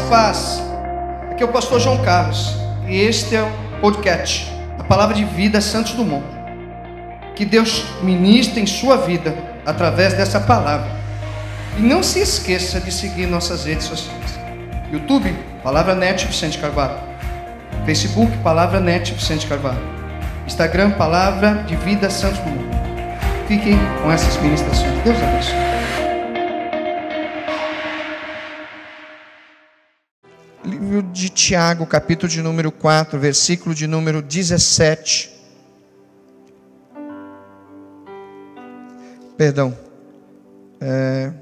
Paz. Aqui é o pastor João Carlos e este é o podcast, a palavra de vida Santos Dumont. Que Deus ministre em sua vida através dessa palavra. E não se esqueça de seguir nossas redes sociais. YouTube, Palavra Net Vicente Carvalho. Facebook, Palavra Net Vicente Carvalho. Instagram, Palavra de Vida Santos Dumont. Fiquem com essas ministrações. Deus abençoe. De Tiago, capítulo de número 4, versículo de número 17. Perdão. É...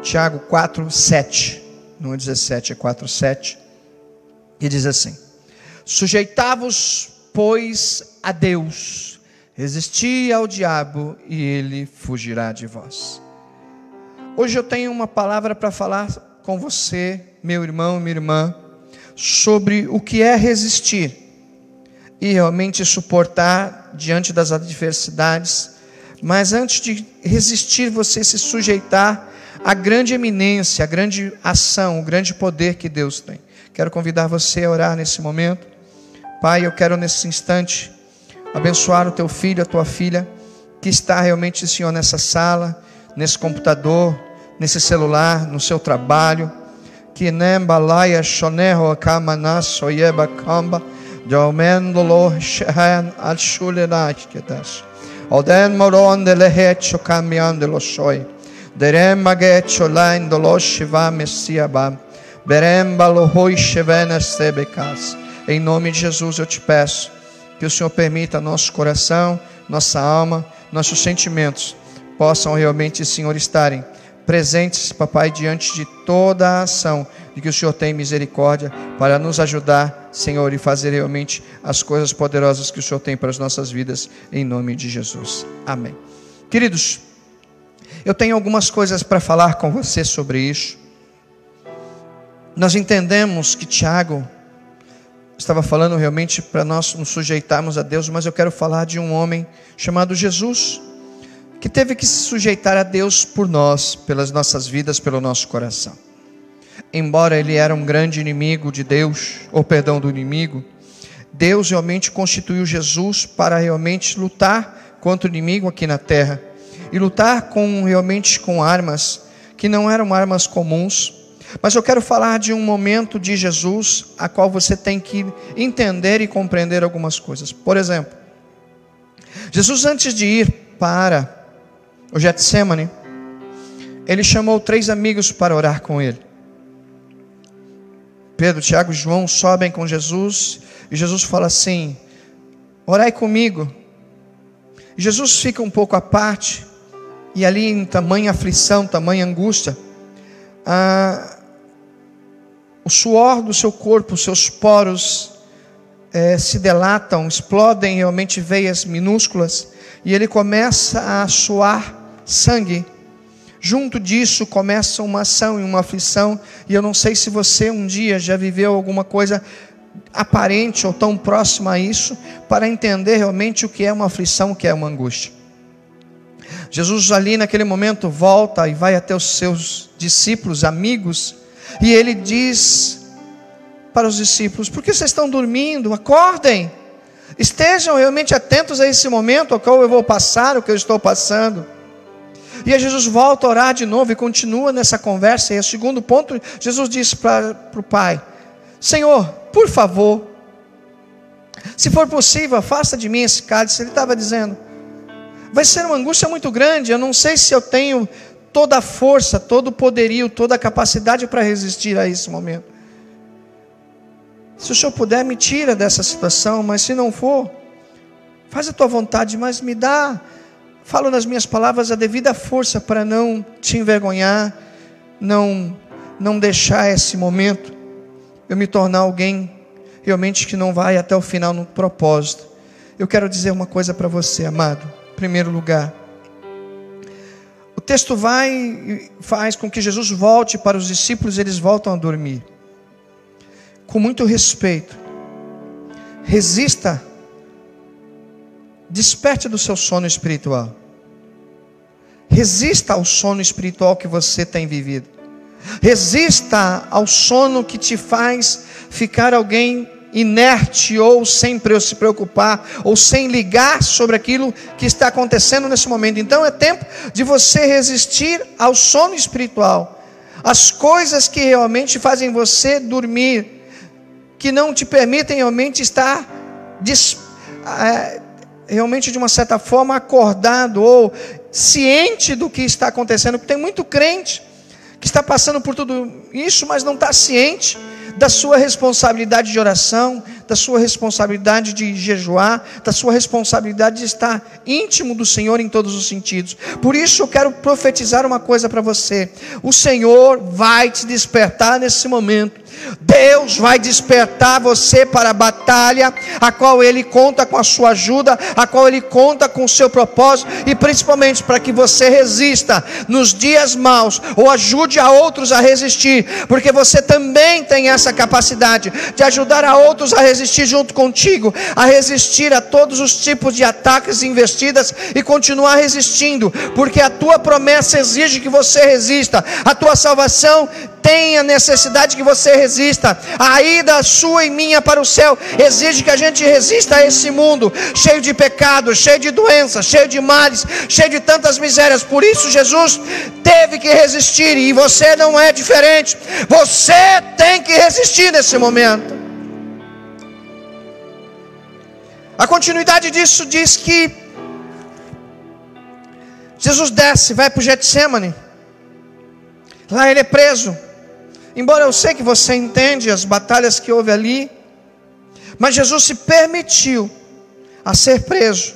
Tiago 4, 7. Não é 17, é 4, 7. E diz assim: Sujeitavos, pois, a Deus, resisti ao diabo, e ele fugirá de vós. Hoje eu tenho uma palavra para falar com você, meu irmão, minha irmã, sobre o que é resistir e realmente suportar diante das adversidades. Mas antes de resistir, você se sujeitar à grande eminência, à grande ação, o grande poder que Deus tem. Quero convidar você a orar nesse momento. Pai, eu quero nesse instante abençoar o teu filho, a tua filha, que está realmente, Senhor, nessa sala, nesse computador, nesse celular, no seu trabalho. Que soyeba kamba. Oden cambiando shoy. Derem. Berem. Em nome de Jesus eu te peço que o Senhor permita nosso coração, nossa alma, nossos sentimentos possam realmente, Senhor, estarem presentes, papai, diante de toda a ação de que o Senhor tem misericórdia para nos ajudar, Senhor, e fazer realmente as coisas poderosas que o Senhor tem para as nossas vidas, em nome de Jesus. Amém. Queridos, eu tenho algumas coisas para falar com você sobre isso. Nós entendemos que Tiago estava falando realmente para nós nos sujeitarmos a Deus, mas eu quero falar de um homem chamado Jesus que teve que se sujeitar a Deus por nós, pelas nossas vidas, pelo nosso coração. Embora ele era um grande inimigo de Deus, ou perdão do inimigo, Deus realmente constituiu Jesus para realmente lutar contra o inimigo aqui na terra e lutar com realmente com armas que não eram armas comuns. Mas eu quero falar de um momento de Jesus a qual você tem que entender e compreender algumas coisas. Por exemplo, Jesus antes de ir para o Getsemane, ele chamou três amigos para orar com ele. Pedro, Tiago e João sobem com Jesus e Jesus fala assim: Orai comigo. Jesus fica um pouco à parte e ali em tamanha aflição, tamanha angústia, o suor do seu corpo, os seus poros eh, se delatam, explodem realmente veias minúsculas e ele começa a suar sangue. Junto disso começa uma ação e uma aflição, e eu não sei se você um dia já viveu alguma coisa aparente ou tão próxima a isso, para entender realmente o que é uma aflição, o que é uma angústia. Jesus ali naquele momento volta e vai até os seus discípulos, amigos, e ele diz para os discípulos: Por que vocês estão dormindo? Acordem, estejam realmente atentos a esse momento ao qual eu vou passar, o que eu estou passando. E aí Jesus volta a orar de novo e continua nessa conversa. E o segundo ponto, Jesus diz para o Pai: Senhor, por favor, se for possível, afasta de mim esse cálice. Ele estava dizendo: vai ser uma angústia muito grande. Eu não sei se eu tenho toda a força, todo o poderio, toda a capacidade para resistir a esse momento. Se o Senhor puder, me tira dessa situação, mas se não for, faz a tua vontade, mas me dá Falo nas minhas palavras a devida força para não te envergonhar, não não deixar esse momento eu me tornar alguém realmente que não vai até o final no propósito. Eu quero dizer uma coisa para você, amado. Em primeiro lugar, o texto vai faz com que Jesus volte para os discípulos, eles voltam a dormir. Com muito respeito. Resista Desperte do seu sono espiritual. Resista ao sono espiritual que você tem vivido. Resista ao sono que te faz ficar alguém inerte ou sem se preocupar ou sem ligar sobre aquilo que está acontecendo nesse momento. Então é tempo de você resistir ao sono espiritual, as coisas que realmente fazem você dormir, que não te permitem realmente estar é, realmente de uma certa forma acordado ou ciente do que está acontecendo, porque tem muito crente que está passando por tudo isso, mas não está ciente da sua responsabilidade de oração, da sua responsabilidade de jejuar, da sua responsabilidade de estar íntimo do Senhor em todos os sentidos. Por isso eu quero profetizar uma coisa para você: o Senhor vai te despertar nesse momento Deus vai despertar você para a batalha, a qual Ele conta com a sua ajuda, a qual Ele conta com o seu propósito, e principalmente para que você resista nos dias maus, ou ajude a outros a resistir, porque você também tem essa capacidade de ajudar a outros a resistir junto contigo, a resistir a todos os tipos de ataques e investidas e continuar resistindo, porque a tua promessa exige que você resista, a tua salvação tem a necessidade que você resista. A ida sua e minha para o céu exige que a gente resista a esse mundo cheio de pecados, cheio de doenças, cheio de males, cheio de tantas misérias. Por isso Jesus teve que resistir e você não é diferente. Você tem que resistir nesse momento. A continuidade disso diz que Jesus desce, vai para o Getsemane. Lá ele é preso. Embora eu sei que você entende as batalhas que houve ali, mas Jesus se permitiu a ser preso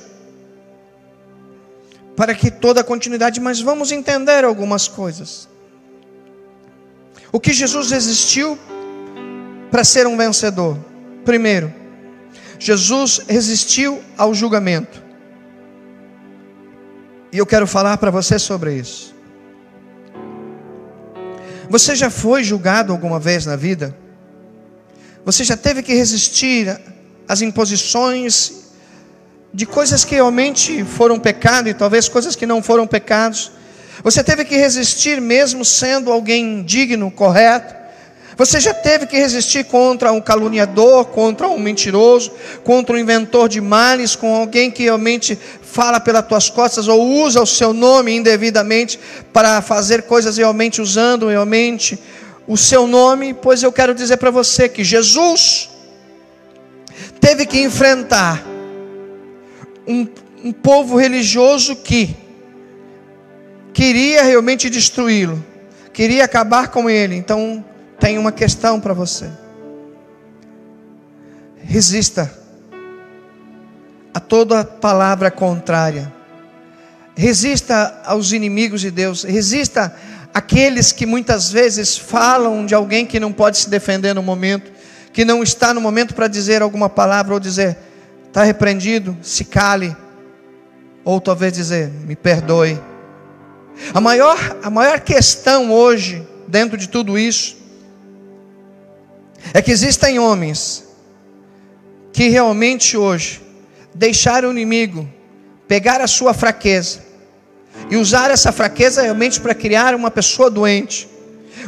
para que toda a continuidade, mas vamos entender algumas coisas. O que Jesus resistiu para ser um vencedor? Primeiro, Jesus resistiu ao julgamento. E eu quero falar para você sobre isso. Você já foi julgado alguma vez na vida? Você já teve que resistir às imposições de coisas que realmente foram pecado e talvez coisas que não foram pecados? Você teve que resistir mesmo sendo alguém digno, correto? Você já teve que resistir contra um caluniador, contra um mentiroso, contra um inventor de males, com alguém que realmente fala pelas tuas costas ou usa o seu nome indevidamente para fazer coisas realmente usando realmente o seu nome? Pois eu quero dizer para você que Jesus teve que enfrentar um, um povo religioso que queria realmente destruí-lo, queria acabar com ele. Então, tem uma questão para você. Resista a toda palavra contrária. Resista aos inimigos de Deus. Resista àqueles que muitas vezes falam de alguém que não pode se defender no momento, que não está no momento para dizer alguma palavra ou dizer, está repreendido, se cale. Ou talvez dizer, me perdoe. A maior, a maior questão hoje, dentro de tudo isso, é que existem homens que realmente hoje deixaram o inimigo pegar a sua fraqueza e usar essa fraqueza realmente para criar uma pessoa doente.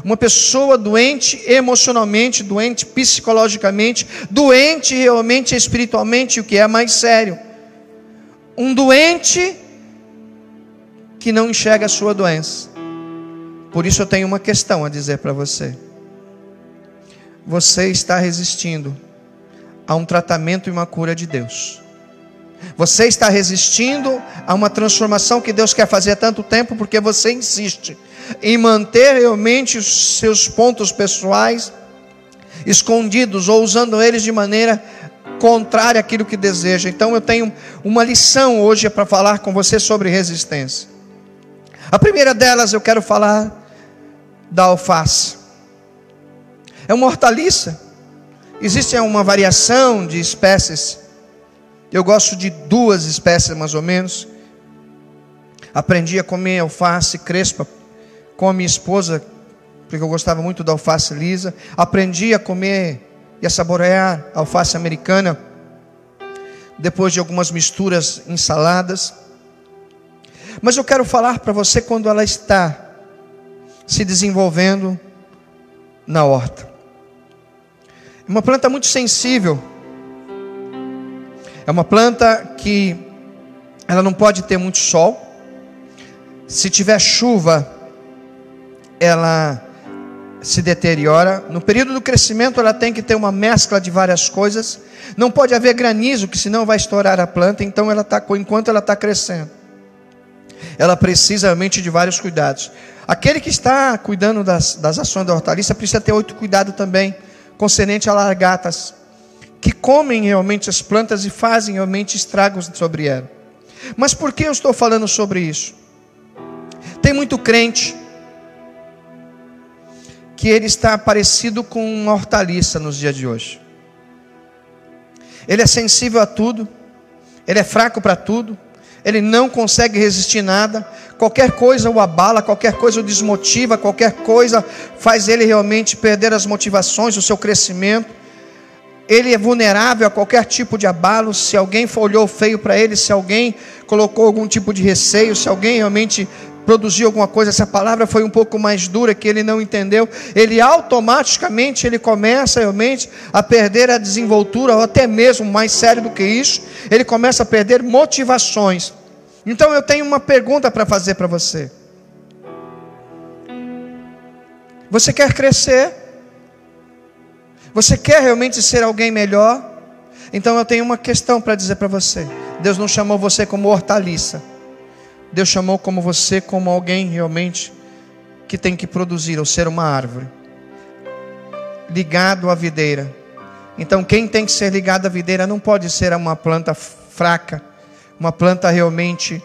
Uma pessoa doente emocionalmente, doente psicologicamente, doente realmente espiritualmente, o que é mais sério. Um doente que não enxerga a sua doença. Por isso eu tenho uma questão a dizer para você você está resistindo a um tratamento e uma cura de Deus. Você está resistindo a uma transformação que Deus quer fazer há tanto tempo porque você insiste em manter realmente os seus pontos pessoais escondidos ou usando eles de maneira contrária àquilo que deseja. Então eu tenho uma lição hoje para falar com você sobre resistência. A primeira delas eu quero falar da alface. É uma hortaliça. Existe uma variação de espécies. Eu gosto de duas espécies mais ou menos. Aprendi a comer alface crespa com a minha esposa, porque eu gostava muito da alface lisa. Aprendi a comer e a saborear alface americana depois de algumas misturas ensaladas. Mas eu quero falar para você quando ela está se desenvolvendo na horta. É uma planta muito sensível. É uma planta que ela não pode ter muito sol. Se tiver chuva, ela se deteriora. No período do crescimento, ela tem que ter uma mescla de várias coisas. Não pode haver granizo, que senão vai estourar a planta. Então, ela tá, enquanto ela está crescendo, ela precisa realmente de vários cuidados. Aquele que está cuidando das, das ações da hortaliça precisa ter outro cuidado também, concernente a largatas, que comem realmente as plantas e fazem realmente estragos sobre ela. Mas por que eu estou falando sobre isso? Tem muito crente que ele está parecido com uma hortaliça nos dias de hoje. Ele é sensível a tudo, ele é fraco para tudo, ele não consegue resistir nada, qualquer coisa o abala, qualquer coisa o desmotiva, qualquer coisa faz ele realmente perder as motivações, o seu crescimento. Ele é vulnerável a qualquer tipo de abalo. Se alguém olhou feio para ele, se alguém colocou algum tipo de receio, se alguém realmente produziu alguma coisa, essa palavra foi um pouco mais dura que ele não entendeu, ele automaticamente ele começa realmente a perder a desenvoltura, ou até mesmo mais sério do que isso, ele começa a perder motivações. Então eu tenho uma pergunta para fazer para você. Você quer crescer? Você quer realmente ser alguém melhor? Então eu tenho uma questão para dizer para você. Deus não chamou você como hortaliça. Deus chamou como você como alguém realmente que tem que produzir ou ser uma árvore ligado à videira. Então quem tem que ser ligado à videira não pode ser uma planta fraca, uma planta realmente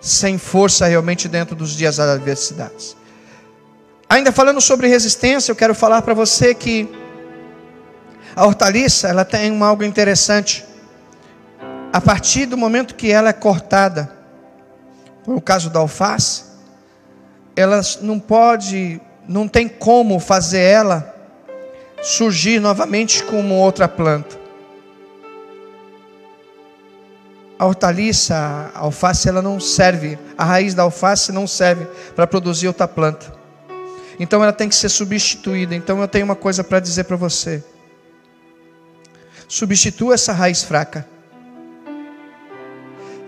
sem força realmente dentro dos dias das adversidades. Ainda falando sobre resistência, eu quero falar para você que a hortaliça, ela tem algo interessante. A partir do momento que ela é cortada, no caso da alface, ela não pode, não tem como fazer ela surgir novamente como outra planta. A hortaliça, a alface, ela não serve, a raiz da alface não serve para produzir outra planta. Então ela tem que ser substituída. Então eu tenho uma coisa para dizer para você. Substitua essa raiz fraca.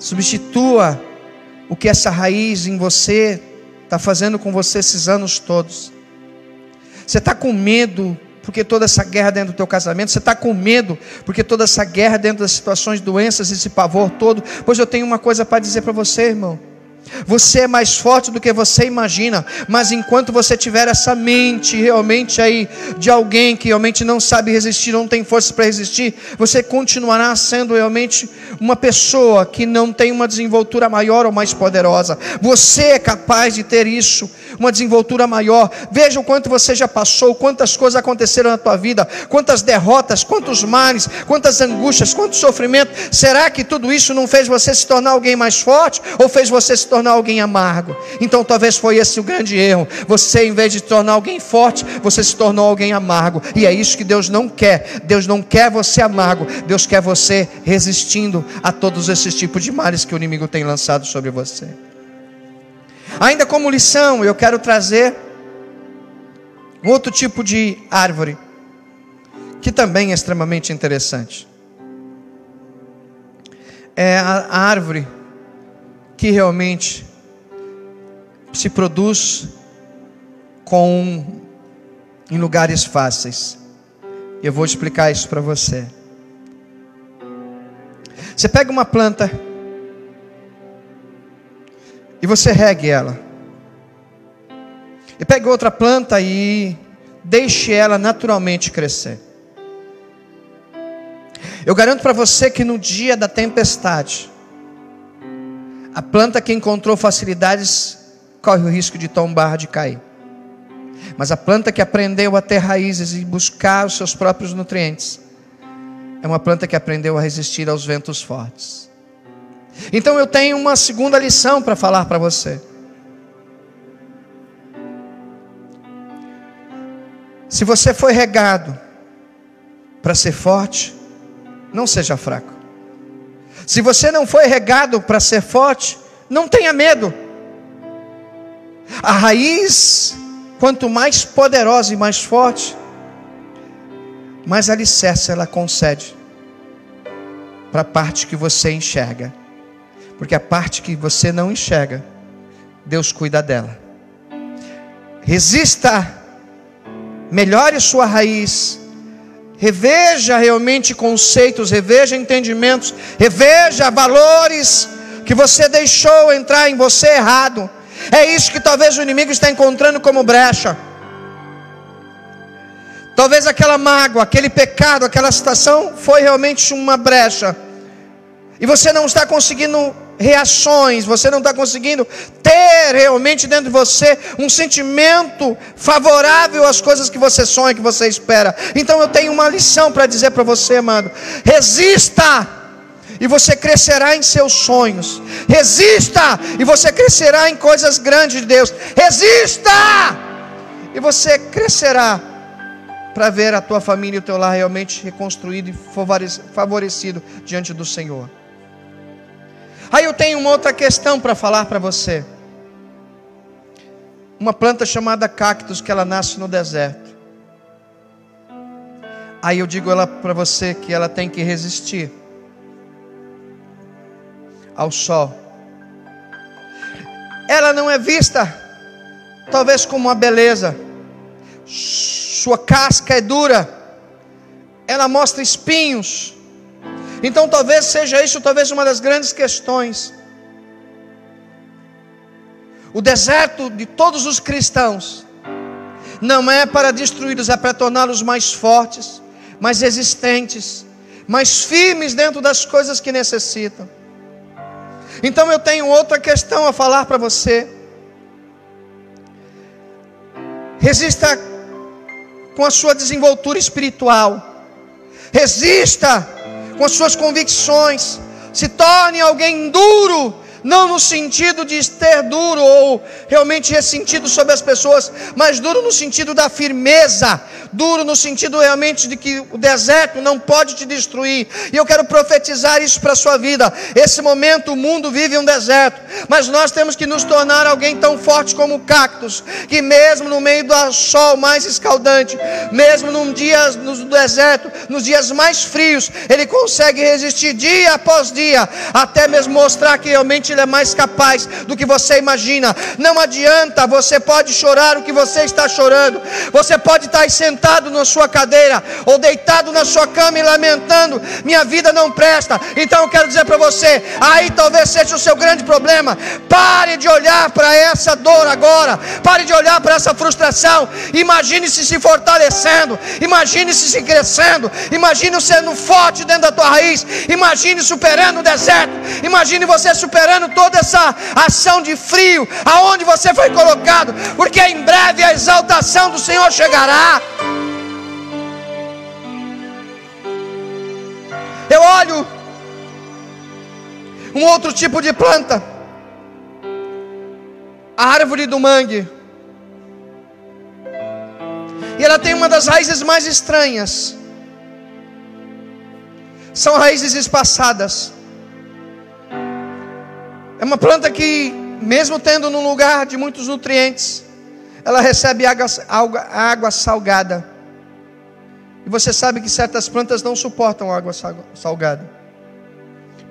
Substitua o que essa raiz em você está fazendo com você esses anos todos. Você está com medo porque toda essa guerra dentro do teu casamento, você está com medo porque toda essa guerra dentro das situações, doenças, esse pavor todo. Pois eu tenho uma coisa para dizer para você, irmão. Você é mais forte do que você imagina, mas enquanto você tiver essa mente realmente aí de alguém que realmente não sabe resistir, não tem força para resistir, você continuará sendo realmente uma pessoa que não tem uma desenvoltura maior ou mais poderosa. Você é capaz de ter isso, uma desenvoltura maior. Veja o quanto você já passou, quantas coisas aconteceram na tua vida, quantas derrotas, quantos males, quantas angústias, quanto sofrimento. Será que tudo isso não fez você se tornar alguém mais forte ou fez você se tornar alguém amargo. Então talvez foi esse o grande erro. Você, em vez de tornar alguém forte, você se tornou alguém amargo. E é isso que Deus não quer. Deus não quer você amargo. Deus quer você resistindo a todos esses tipos de males que o inimigo tem lançado sobre você. Ainda como lição, eu quero trazer outro tipo de árvore que também é extremamente interessante. É a árvore que realmente se produz com em lugares fáceis. Eu vou explicar isso para você. Você pega uma planta e você regue ela. E pega outra planta e deixe ela naturalmente crescer. Eu garanto para você que no dia da tempestade, a planta que encontrou facilidades corre o risco de tombar, de cair. Mas a planta que aprendeu a ter raízes e buscar os seus próprios nutrientes, é uma planta que aprendeu a resistir aos ventos fortes. Então eu tenho uma segunda lição para falar para você. Se você foi regado para ser forte, não seja fraco. Se você não foi regado para ser forte, não tenha medo. A raiz, quanto mais poderosa e mais forte, mais alicerce ela concede para a parte que você enxerga. Porque a parte que você não enxerga, Deus cuida dela. Resista, melhore sua raiz, reveja realmente conceitos, reveja entendimentos, reveja valores que você deixou entrar em você errado. É isso que talvez o inimigo está encontrando como brecha. Talvez aquela mágoa, aquele pecado, aquela situação foi realmente uma brecha. E você não está conseguindo reações, você não está conseguindo ter realmente dentro de você um sentimento favorável às coisas que você sonha, que você espera. Então eu tenho uma lição para dizer para você, amado: resista e você crescerá em seus sonhos. Resista e você crescerá em coisas grandes de Deus. Resista e você crescerá para ver a tua família e o teu lar realmente reconstruído e favorecido diante do Senhor. Aí eu tenho uma outra questão para falar para você. Uma planta chamada cactus que ela nasce no deserto. Aí eu digo ela para você que ela tem que resistir ao sol. Ela não é vista talvez como uma beleza. Sua casca é dura. Ela mostra espinhos. Então talvez seja isso talvez uma das grandes questões. O deserto de todos os cristãos não é para destruí-los, é para torná-los mais fortes, mais resistentes, mais firmes dentro das coisas que necessitam. Então eu tenho outra questão a falar para você. Resista com a sua desenvoltura espiritual. Resista com as suas convicções, se torne alguém duro não no sentido de ter duro ou realmente ressentido sobre as pessoas, mas duro no sentido da firmeza, duro no sentido realmente de que o deserto não pode te destruir. E eu quero profetizar isso para a sua vida. Esse momento o mundo vive um deserto, mas nós temos que nos tornar alguém tão forte como o cactus, que mesmo no meio do sol mais escaldante, mesmo num dia no deserto, nos dias mais frios, ele consegue resistir dia após dia, até mesmo mostrar que realmente ele é mais capaz do que você imagina. Não adianta, você pode chorar o que você está chorando, você pode estar sentado na sua cadeira ou deitado na sua cama e lamentando: minha vida não presta. Então eu quero dizer para você: aí talvez seja o seu grande problema. Pare de olhar para essa dor agora, pare de olhar para essa frustração. Imagine-se se fortalecendo, imagine-se se crescendo, imagine sendo forte dentro da tua raiz, imagine superando o deserto, imagine você superando toda essa ação de frio, aonde você foi colocado, porque em breve a exaltação do Senhor chegará. Eu olho um outro tipo de planta, a árvore do mangue. E ela tem uma das raízes mais estranhas. São raízes espaçadas. É uma planta que, mesmo tendo num lugar de muitos nutrientes, ela recebe água, água, água salgada. E você sabe que certas plantas não suportam água salgada.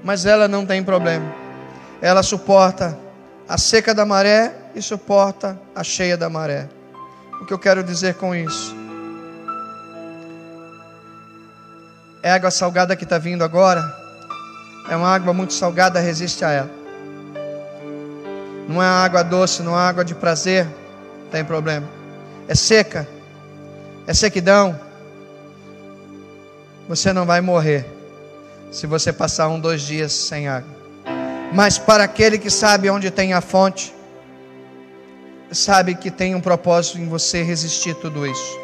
Mas ela não tem problema. Ela suporta a seca da maré e suporta a cheia da maré. O que eu quero dizer com isso? É água salgada que está vindo agora. É uma água muito salgada, resiste a ela não é água doce, não é água de prazer, tem problema. É seca, é sequidão. Você não vai morrer se você passar um, dois dias sem água. Mas para aquele que sabe onde tem a fonte, sabe que tem um propósito em você resistir tudo isso.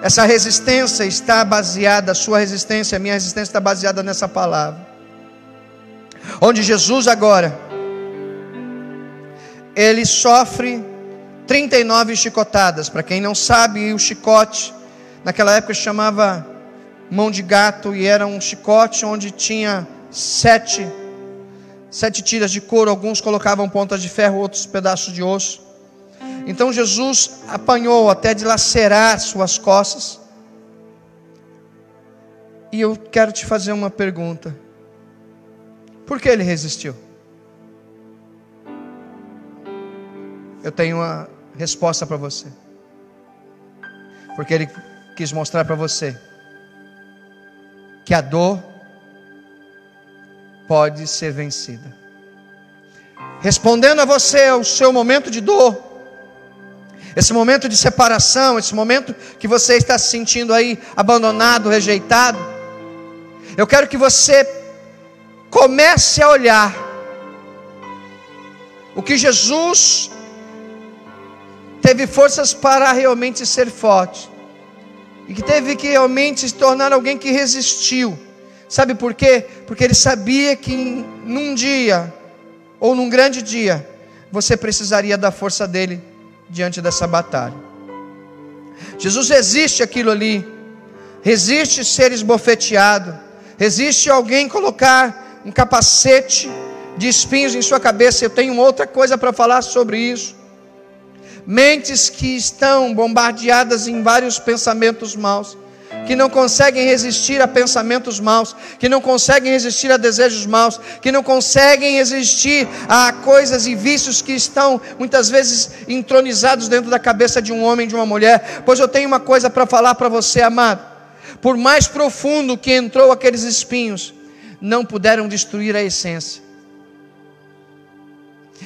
Essa resistência está baseada, a sua resistência, a minha resistência está baseada nessa palavra. Onde Jesus agora ele sofre 39 chicotadas. Para quem não sabe, o chicote, naquela época chamava mão de gato, e era um chicote onde tinha sete, sete tiras de couro. Alguns colocavam pontas de ferro, outros pedaços de osso. Então Jesus apanhou até dilacerar suas costas. E eu quero te fazer uma pergunta: por que ele resistiu? Eu tenho uma resposta para você. Porque ele quis mostrar para você que a dor pode ser vencida. Respondendo a você o seu momento de dor, esse momento de separação, esse momento que você está se sentindo aí abandonado, rejeitado, eu quero que você comece a olhar o que Jesus teve forças para realmente ser forte e que teve que realmente se tornar alguém que resistiu. Sabe por quê? Porque ele sabia que num dia ou num grande dia você precisaria da força dele diante dessa batalha. Jesus resiste aquilo ali, resiste ser esbofeteado, resiste alguém colocar um capacete de espinhos em sua cabeça. Eu tenho outra coisa para falar sobre isso mentes que estão bombardeadas em vários pensamentos maus, que não conseguem resistir a pensamentos maus, que não conseguem resistir a desejos maus, que não conseguem resistir a coisas e vícios que estão muitas vezes entronizados dentro da cabeça de um homem, de uma mulher. Pois eu tenho uma coisa para falar para você, amado. Por mais profundo que entrou aqueles espinhos, não puderam destruir a essência.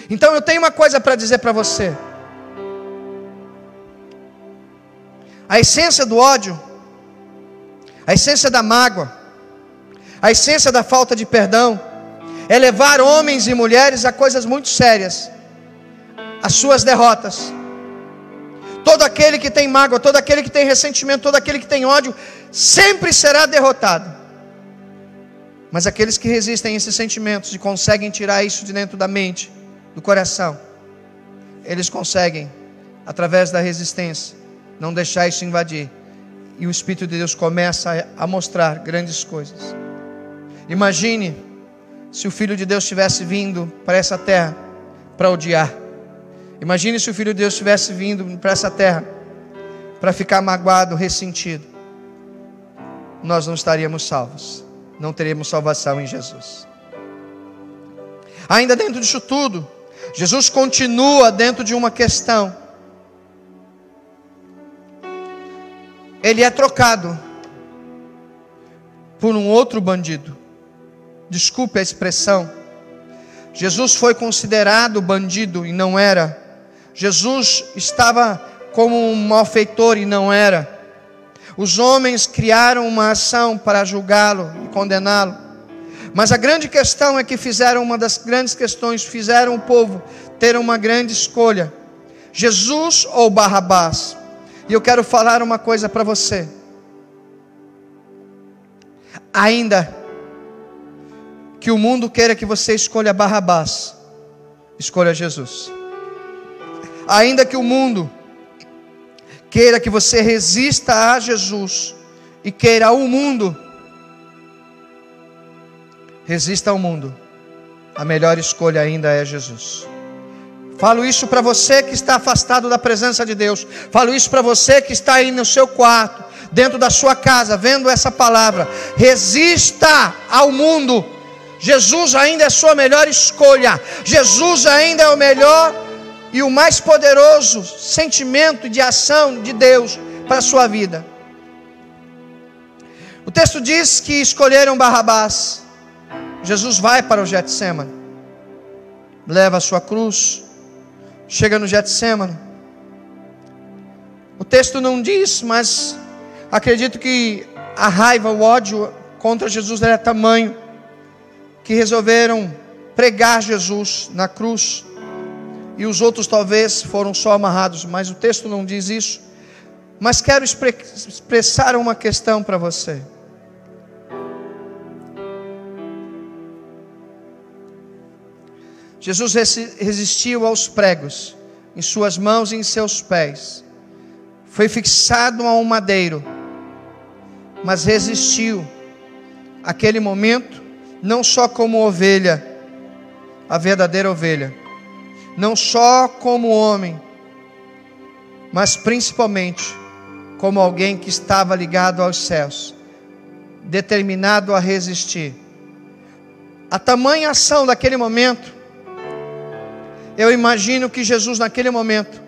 Então eu tenho uma coisa para dizer para você. A essência do ódio, a essência da mágoa, a essência da falta de perdão, é levar homens e mulheres a coisas muito sérias, as suas derrotas. Todo aquele que tem mágoa, todo aquele que tem ressentimento, todo aquele que tem ódio, sempre será derrotado. Mas aqueles que resistem a esses sentimentos e conseguem tirar isso de dentro da mente, do coração, eles conseguem, através da resistência, não deixar isso invadir. E o Espírito de Deus começa a mostrar grandes coisas. Imagine se o Filho de Deus tivesse vindo para essa terra para odiar. Imagine se o Filho de Deus tivesse vindo para essa terra para ficar magoado, ressentido. Nós não estaríamos salvos. Não teríamos salvação em Jesus. Ainda dentro disso tudo, Jesus continua dentro de uma questão ele é trocado por um outro bandido. Desculpe a expressão. Jesus foi considerado bandido e não era. Jesus estava como um malfeitor e não era. Os homens criaram uma ação para julgá-lo e condená-lo. Mas a grande questão é que fizeram uma das grandes questões, fizeram o povo ter uma grande escolha: Jesus ou Barrabás. E eu quero falar uma coisa para você. Ainda que o mundo queira que você escolha Barrabás, escolha Jesus. Ainda que o mundo queira que você resista a Jesus e queira o mundo, resista ao mundo. A melhor escolha ainda é Jesus. Falo isso para você que está afastado da presença de Deus. Falo isso para você que está aí no seu quarto, dentro da sua casa, vendo essa palavra. Resista ao mundo. Jesus ainda é a sua melhor escolha. Jesus ainda é o melhor e o mais poderoso sentimento de ação de Deus para a sua vida. O texto diz que escolheram Barrabás. Jesus vai para o Getsemane, leva a sua cruz, chega no Getsemane. O texto não diz, mas acredito que a raiva, o ódio contra Jesus era tamanho que resolveram pregar Jesus na cruz. E os outros talvez foram só amarrados, mas o texto não diz isso. Mas quero expressar uma questão para você. Jesus resistiu aos pregos, em suas mãos e em seus pés. Foi fixado a um madeiro, mas resistiu aquele momento, não só como ovelha, a verdadeira ovelha, não só como homem, mas principalmente como alguém que estava ligado aos céus, determinado a resistir. A tamanha ação daquele momento, eu imagino que Jesus, naquele momento,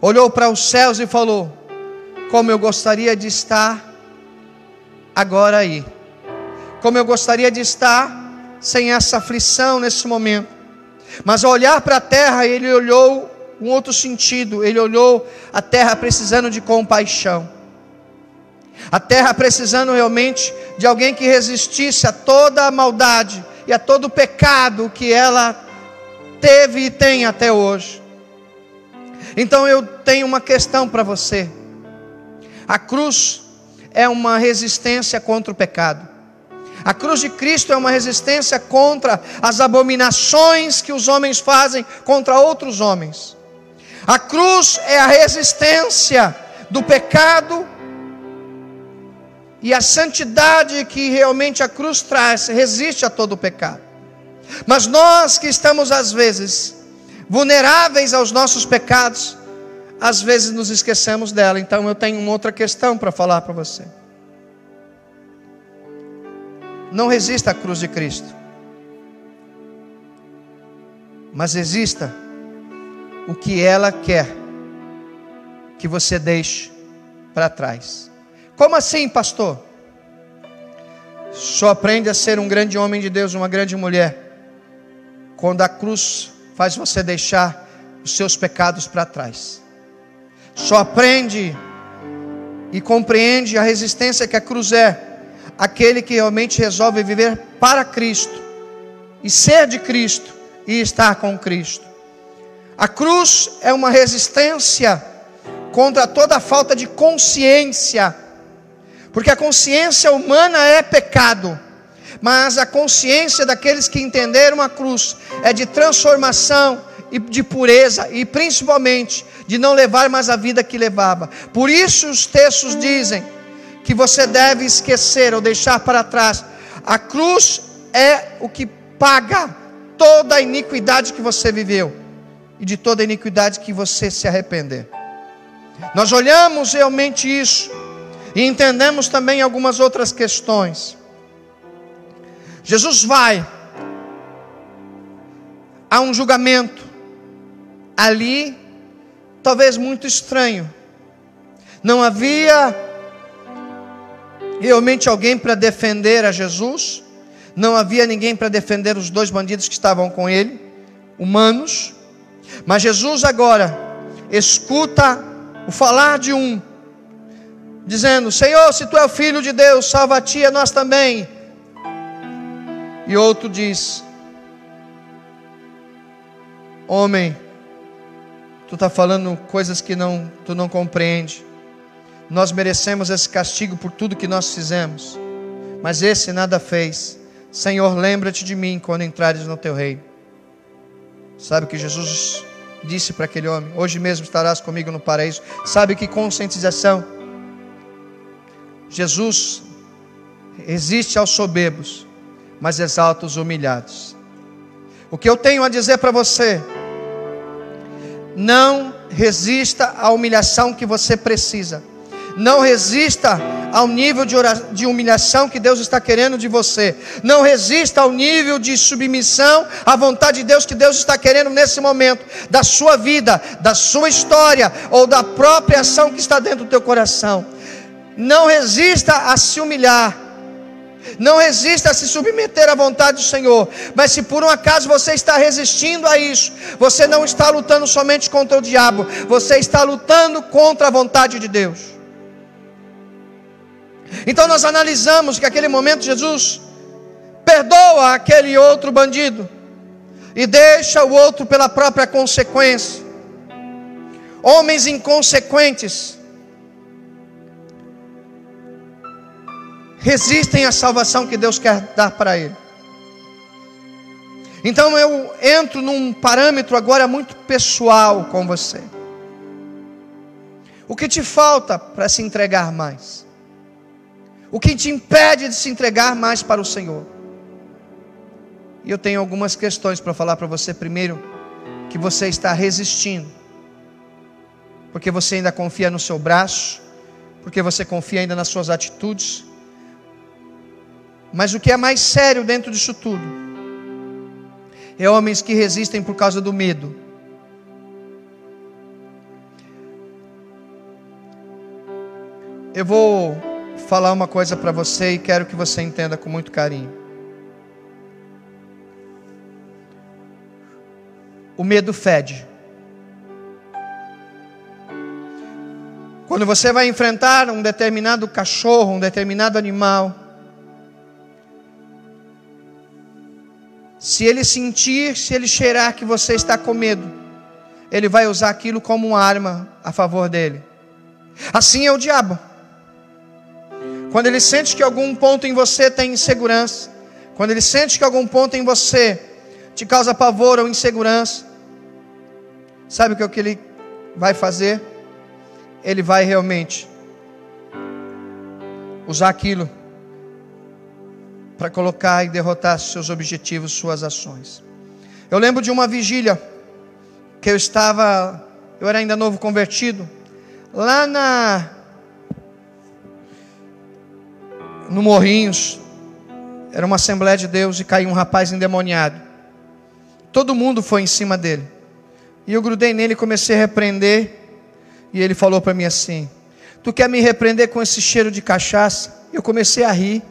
olhou para os céus e falou: Como eu gostaria de estar agora aí, como eu gostaria de estar sem essa aflição nesse momento. Mas ao olhar para a terra, ele olhou um outro sentido, ele olhou a terra precisando de compaixão. A terra precisando realmente de alguém que resistisse a toda a maldade e a todo o pecado que ela teve e tem até hoje. Então eu tenho uma questão para você. A cruz é uma resistência contra o pecado. A cruz de Cristo é uma resistência contra as abominações que os homens fazem contra outros homens. A cruz é a resistência do pecado e a santidade que realmente a cruz traz, resiste a todo o pecado. Mas nós que estamos às vezes vulneráveis aos nossos pecados, às vezes nos esquecemos dela. Então eu tenho uma outra questão para falar para você. Não resista à cruz de Cristo. Mas resista o que ela quer que você deixe para trás. Como assim, pastor? Só aprende a ser um grande homem de Deus, uma grande mulher, quando a cruz faz você deixar os seus pecados para trás. Só aprende e compreende a resistência que a cruz é aquele que realmente resolve viver para Cristo e ser de Cristo e estar com Cristo. A cruz é uma resistência contra toda a falta de consciência, porque a consciência humana é pecado, mas a consciência daqueles que entenderam a cruz é de transformação e de pureza e principalmente de não levar mais a vida que levava. Por isso os textos dizem que você deve esquecer ou deixar para trás. A cruz é o que paga toda a iniquidade que você viveu e de toda a iniquidade que você se arrepender. Nós olhamos realmente isso e entendemos também algumas outras questões. Jesus vai a um julgamento ali, talvez muito estranho. Não havia realmente alguém para defender a Jesus, não havia ninguém para defender os dois bandidos que estavam com ele, humanos, mas Jesus agora escuta o falar de um, dizendo: Senhor, se tu é o filho de Deus, salva a ti e a nós também. E outro diz: Homem, tu está falando coisas que não, tu não compreende. Nós merecemos esse castigo por tudo que nós fizemos, mas esse nada fez. Senhor, lembra-te de mim quando entrares no teu reino. Sabe o que Jesus disse para aquele homem: Hoje mesmo estarás comigo no paraíso. Sabe que conscientização? Jesus resiste aos soberbos, mas exalta os humilhados. O que eu tenho a dizer para você, não resista à humilhação que você precisa. Não resista ao nível de, humilhação que Deus está querendo de você. Não resista ao nível de submissão à vontade de Deus que Deus está querendo nesse momento, da sua vida, da sua história ou da própria ação que está dentro do teu coração. Não resista a se humilhar. Não resista a se submeter à vontade do Senhor. Mas se por um acaso você está resistindo a isso, você não está lutando somente contra o diabo, você está lutando contra a vontade de Deus. Então nós analisamos que aquele momento Jesus perdoa aquele outro bandido e deixa o outro pela própria consequência. Homens inconsequentes resistem à salvação que Deus quer dar para ele. Então eu entro num parâmetro agora muito pessoal com você. O que te falta para se entregar mais? O que te impede de se entregar mais para o Senhor? E eu tenho algumas questões para falar para você. Primeiro, que você está resistindo porque você ainda confia no seu braço, porque você confia ainda nas suas atitudes. Mas o que é mais sério dentro disso tudo é homens que resistem por causa do medo. Eu vou falar uma coisa para você e quero que você entenda com muito carinho. O medo fede. Quando você vai enfrentar um determinado cachorro, um determinado animal, se ele sentir, se ele cheirar que você está com medo, ele vai usar aquilo como uma arma a favor dele. Assim é o diabo. Quando ele sente que algum ponto em você tem insegurança, quando ele sente que algum ponto em você te causa pavor ou insegurança, sabe o que, é que ele vai fazer? Ele vai realmente usar aquilo para colocar e derrotar seus objetivos, suas ações. Eu lembro de uma vigília que eu estava, eu era ainda novo convertido, lá na no Morrinhos, era uma Assembleia de Deus e caiu um rapaz endemoniado. Todo mundo foi em cima dele. E eu grudei nele e comecei a repreender. E ele falou para mim assim: Tu quer me repreender com esse cheiro de cachaça? Eu comecei a rir.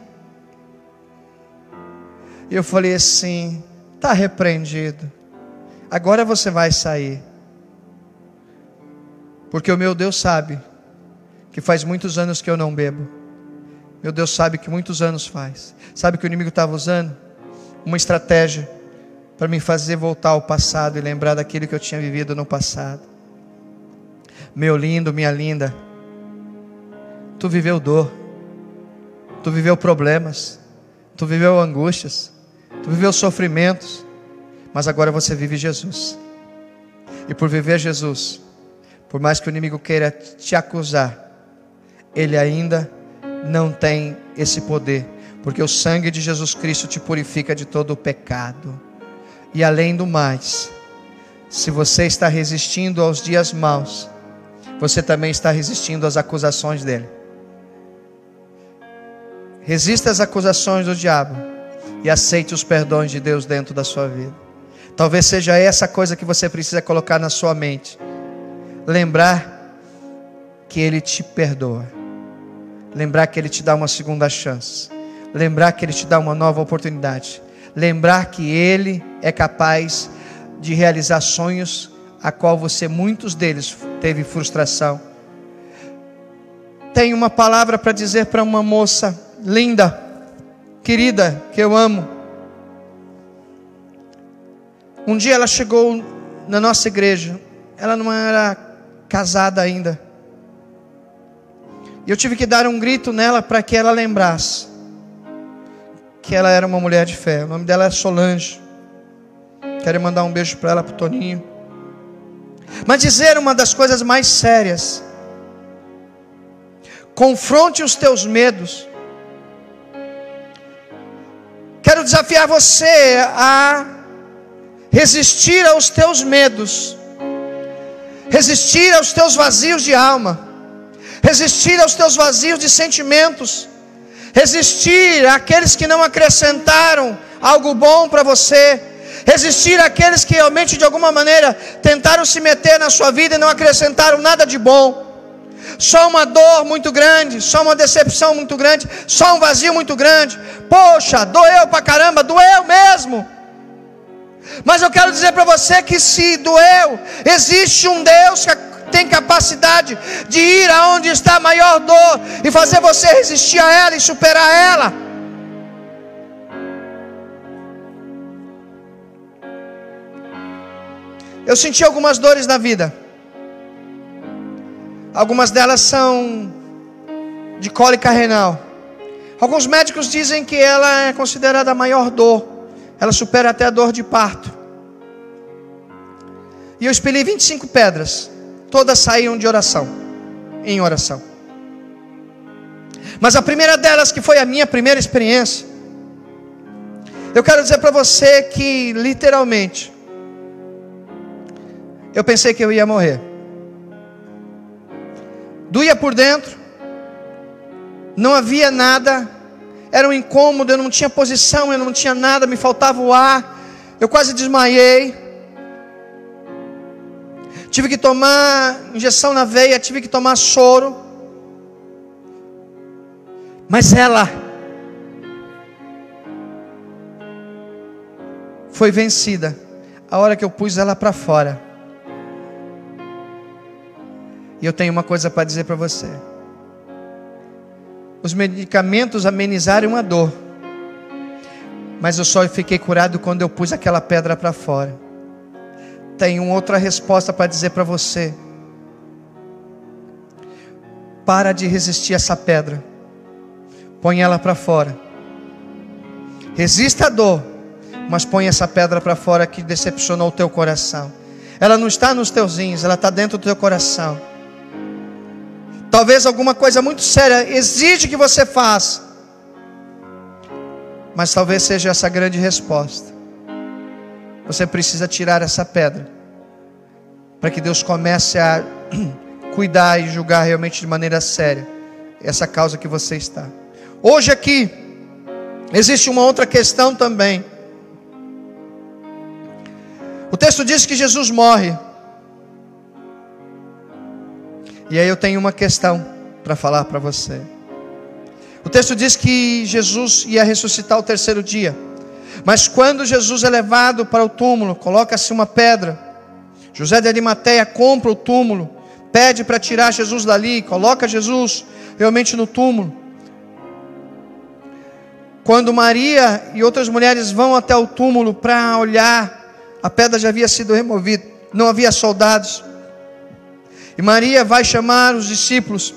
E eu falei assim: Está repreendido. Agora você vai sair. Porque o meu Deus sabe que faz muitos anos que eu não bebo. Meu Deus sabe que muitos anos faz. Sabe que o inimigo estava usando? Uma estratégia para me fazer voltar ao passado e lembrar daquilo que eu tinha vivido no passado. Meu lindo, minha linda, tu viveu dor, tu viveu problemas, tu viveu angústias, viveu sofrimentos, mas agora você vive Jesus. E por viver Jesus, por mais que o inimigo queira te acusar, ele ainda não tem esse poder, porque o sangue de Jesus Cristo te purifica de todo o pecado. E além do mais, se você está resistindo aos dias maus, você também está resistindo às acusações dele. Resista às acusações do diabo e aceite os perdões de Deus dentro da sua vida. Talvez seja essa coisa que você precisa colocar na sua mente. Lembrar que ele te perdoa lembrar que Ele te dá uma segunda chance, lembrar que Ele te dá uma nova oportunidade, lembrar que Ele é capaz de realizar sonhos a qual você muitos deles teve frustração. Tenho uma palavra para dizer para uma moça linda, querida, que eu amo. Um dia ela chegou na nossa igreja, ela não era casada ainda. E eu tive que dar um grito nela para que ela lembrasse que ela era uma mulher de fé. O nome dela é Solange. Quero mandar um beijo para ela, para o Toninho. Mas dizer uma das coisas mais sérias: confronte os teus medos. Quero desafiar você a resistir aos teus medos, resistir aos teus vazios de alma resistir aos teus vazios de sentimentos, resistir àqueles que não acrescentaram algo bom para você, resistir àqueles que realmente de alguma maneira tentaram se meter na sua vida e não acrescentaram nada de bom. Só uma dor muito grande, só uma decepção muito grande, só um vazio muito grande. Poxa, doeu pra caramba, doeu mesmo. Mas eu quero dizer para você que se doeu, existe um Deus que tem capacidade de ir aonde está a maior dor e fazer você resistir a ela e superar ela. Eu senti algumas dores na vida. Algumas delas são de cólica renal. Alguns médicos dizem que ela é considerada a maior dor. Ela supera até a dor de parto. E eu expeli 25 pedras todas saíam de oração, em oração. Mas a primeira delas, que foi a minha primeira experiência, eu quero dizer para você que, literalmente, eu pensei que eu ia morrer. Doía por dentro, não havia nada, era um incômodo, eu não tinha posição, eu não tinha nada, me faltava o ar, eu quase desmaiei. Tive que tomar injeção na veia, tive que tomar soro. Mas ela foi vencida a hora que eu pus ela para fora. E eu tenho uma coisa para dizer para você. Os medicamentos amenizaram a dor. Mas eu só fiquei curado quando eu pus aquela pedra para fora. Tenho outra resposta para dizer para você. Para de resistir a essa pedra. Põe ela para fora. Resista a dor, mas põe essa pedra para fora que decepcionou o teu coração. Ela não está nos teus rins, ela está dentro do teu coração. Talvez alguma coisa muito séria exige que você faça. Mas talvez seja essa grande resposta. Você precisa tirar essa pedra. Para que Deus comece a cuidar e julgar realmente de maneira séria essa causa que você está. Hoje aqui existe uma outra questão também. O texto diz que Jesus morre. E aí eu tenho uma questão para falar para você. O texto diz que Jesus ia ressuscitar o terceiro dia. Mas quando Jesus é levado para o túmulo, coloca-se uma pedra. José de Arimateia compra o túmulo, pede para tirar Jesus dali, coloca Jesus realmente no túmulo. Quando Maria e outras mulheres vão até o túmulo para olhar, a pedra já havia sido removida, não havia soldados. E Maria vai chamar os discípulos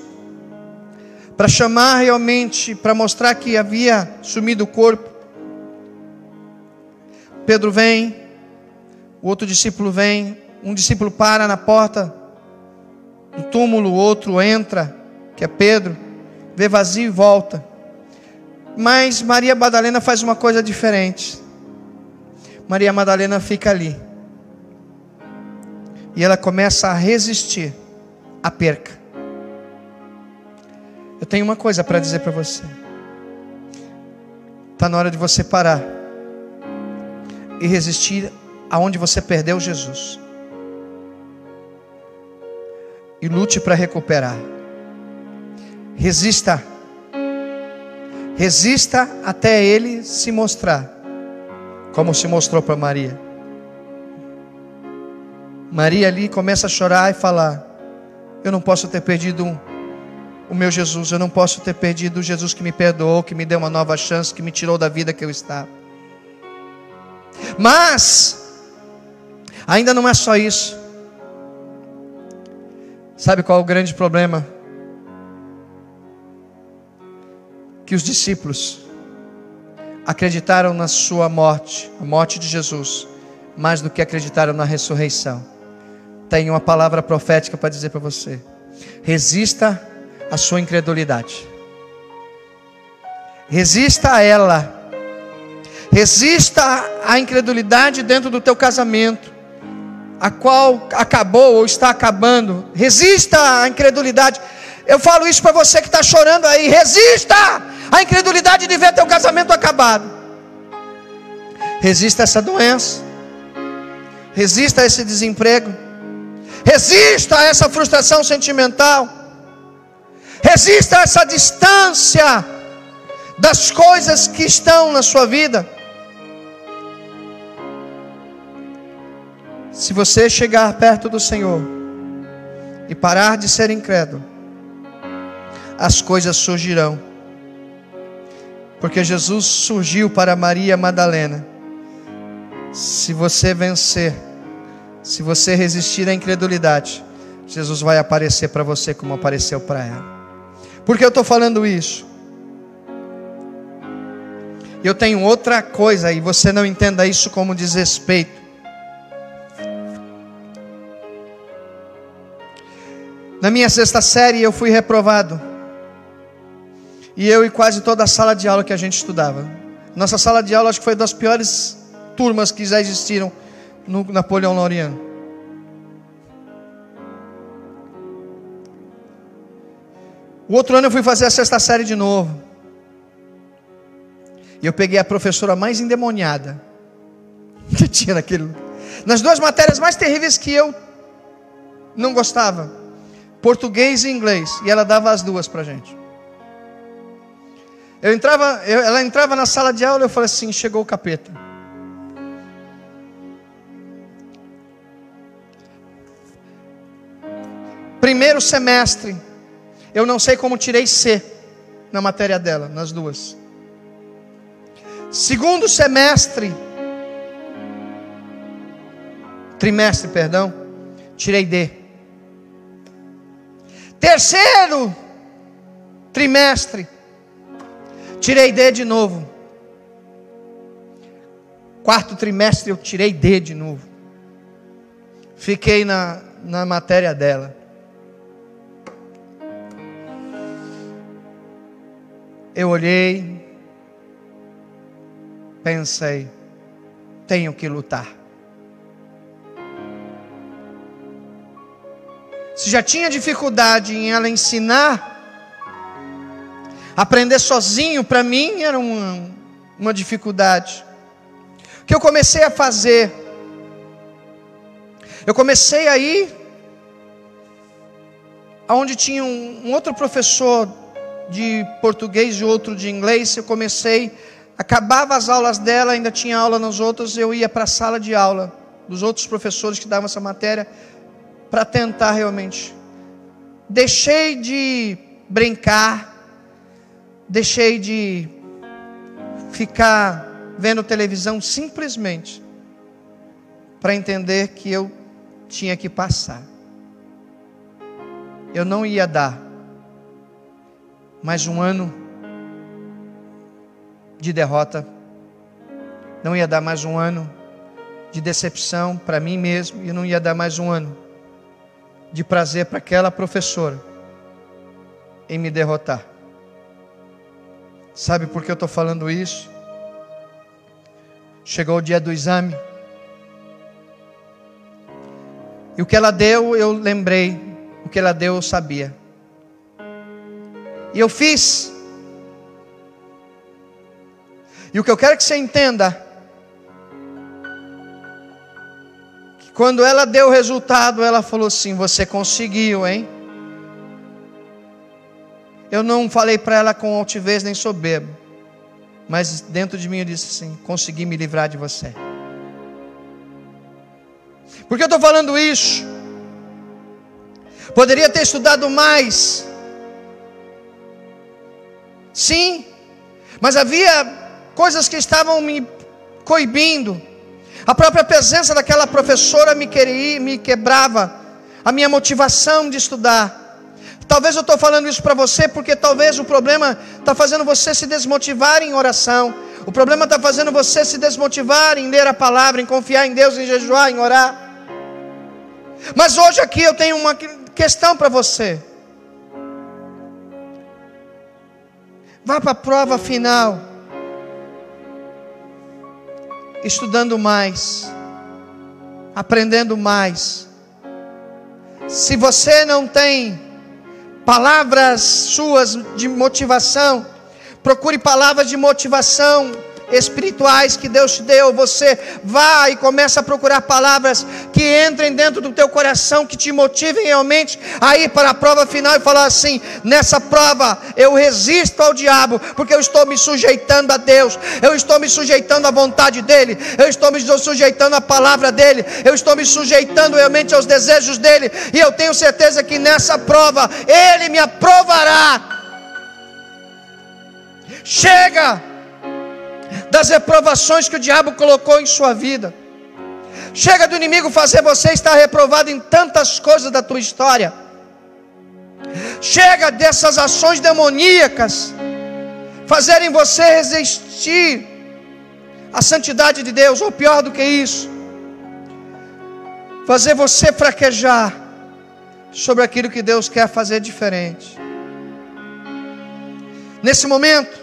para chamar realmente, para mostrar que havia sumido o corpo. Pedro vem, o outro discípulo vem, um discípulo para na porta do túmulo, o outro entra, que é Pedro, vê vazio e volta. Mas Maria Madalena faz uma coisa diferente. Maria Madalena fica ali. E ela começa a resistir a perca. Eu tenho uma coisa para dizer para você. Está na hora de você parar e resistir aonde você perdeu Jesus. E lute para recuperar. Resista. Resista até ele se mostrar, como se mostrou para Maria. Maria ali começa a chorar e falar: eu não posso ter perdido o meu Jesus, eu não posso ter perdido o Jesus que me perdoou, que me deu uma nova chance, que me tirou da vida que eu estava. Mas, ainda não é só isso. Sabe qual é o grande problema? Que os discípulos acreditaram na sua morte, a morte de Jesus, mais do que acreditaram na ressurreição tenho uma palavra profética para dizer para você. Resista à sua incredulidade. Resista a ela. Resista à incredulidade dentro do teu casamento, a qual acabou ou está acabando. Resista à incredulidade. Eu falo isso para você que está chorando aí. Resista à incredulidade de ver teu casamento acabado. Resista a essa doença. Resista a esse desemprego. Resista a essa frustração sentimental. Resista a essa distância das coisas que estão na sua vida. Se você chegar perto do Senhor e parar de ser incrédulo, as coisas surgirão. Porque Jesus surgiu para Maria Madalena. Se você vencer, se você resistir à incredulidade, Jesus vai aparecer para você como apareceu para ela. Por que eu estou falando isso? Eu tenho outra coisa e você não entenda isso como desrespeito. Na minha sexta série eu fui reprovado. E eu e quase toda a sala de aula que a gente estudava. Nossa sala de aula acho que foi das piores turmas que já existiram no Napoleão Loriano. O outro ano eu fui fazer a sexta série de novo. E eu peguei a professora mais endemoniada que tinha naquele. Nas duas matérias mais terríveis que eu não gostava: português e inglês. E ela dava as duas para gente. Eu entrava, eu, ela entrava na sala de aula e eu falei assim: chegou o capeta. Primeiro semestre, eu não sei como tirei C na matéria dela, nas duas. Segundo semestre, trimestre, perdão, tirei D. Terceiro trimestre, tirei D de novo. Quarto trimestre eu tirei D de novo. Fiquei na, na matéria dela. Eu olhei, pensei, tenho que lutar. Se já tinha dificuldade em ela ensinar, aprender sozinho para mim era uma, uma dificuldade. O que eu comecei a fazer? Eu comecei a ir aonde tinha um, um outro professor de português e outro de inglês, eu comecei, acabava as aulas dela, ainda tinha aula nos outros, eu ia para a sala de aula dos outros professores que davam essa matéria, para tentar realmente. Deixei de brincar, deixei de ficar vendo televisão simplesmente para entender que eu tinha que passar. Eu não ia dar mais um ano de derrota, não ia dar mais um ano de decepção para mim mesmo, e não ia dar mais um ano de prazer para aquela professora em me derrotar. Sabe por que eu estou falando isso? Chegou o dia do exame. E o que ela deu, eu lembrei. O que ela deu, eu sabia. E eu fiz. E o que eu quero que você entenda, que quando ela deu o resultado, ela falou assim: Você conseguiu, hein? Eu não falei para ela com altivez nem soberbo, mas dentro de mim eu disse assim: Consegui me livrar de você. Por que eu estou falando isso? Poderia ter estudado mais, Sim, mas havia coisas que estavam me coibindo. A própria presença daquela professora me, queria, me quebrava a minha motivação de estudar. Talvez eu estou falando isso para você porque talvez o problema está fazendo você se desmotivar em oração. O problema está fazendo você se desmotivar em ler a palavra, em confiar em Deus, em jejuar, em orar. Mas hoje aqui eu tenho uma questão para você. Vá para a prova final. Estudando mais. Aprendendo mais. Se você não tem palavras suas de motivação, procure palavras de motivação espirituais que Deus te deu, você vá e começa a procurar palavras que entrem dentro do teu coração, que te motivem realmente a ir para a prova final e falar assim: nessa prova eu resisto ao diabo, porque eu estou me sujeitando a Deus, eu estou me sujeitando à vontade dEle, eu estou me sujeitando à palavra dEle, eu estou me sujeitando realmente aos desejos dEle, e eu tenho certeza que nessa prova Ele me aprovará. Chega! das reprovações que o diabo colocou em sua vida. Chega do inimigo fazer você estar reprovado em tantas coisas da tua história. Chega dessas ações demoníacas fazerem você resistir à santidade de Deus, ou pior do que isso, fazer você fraquejar sobre aquilo que Deus quer fazer diferente. Nesse momento,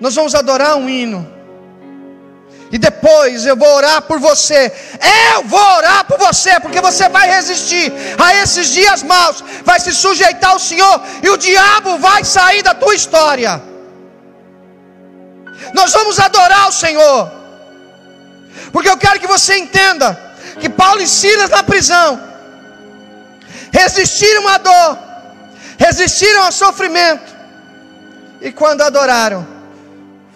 nós vamos adorar um hino. E depois eu vou orar por você. Eu vou orar por você, porque você vai resistir a esses dias maus, vai se sujeitar ao Senhor, e o diabo vai sair da tua história. Nós vamos adorar o Senhor, porque eu quero que você entenda que Paulo e Silas na prisão resistiram à dor, resistiram ao sofrimento, e quando adoraram,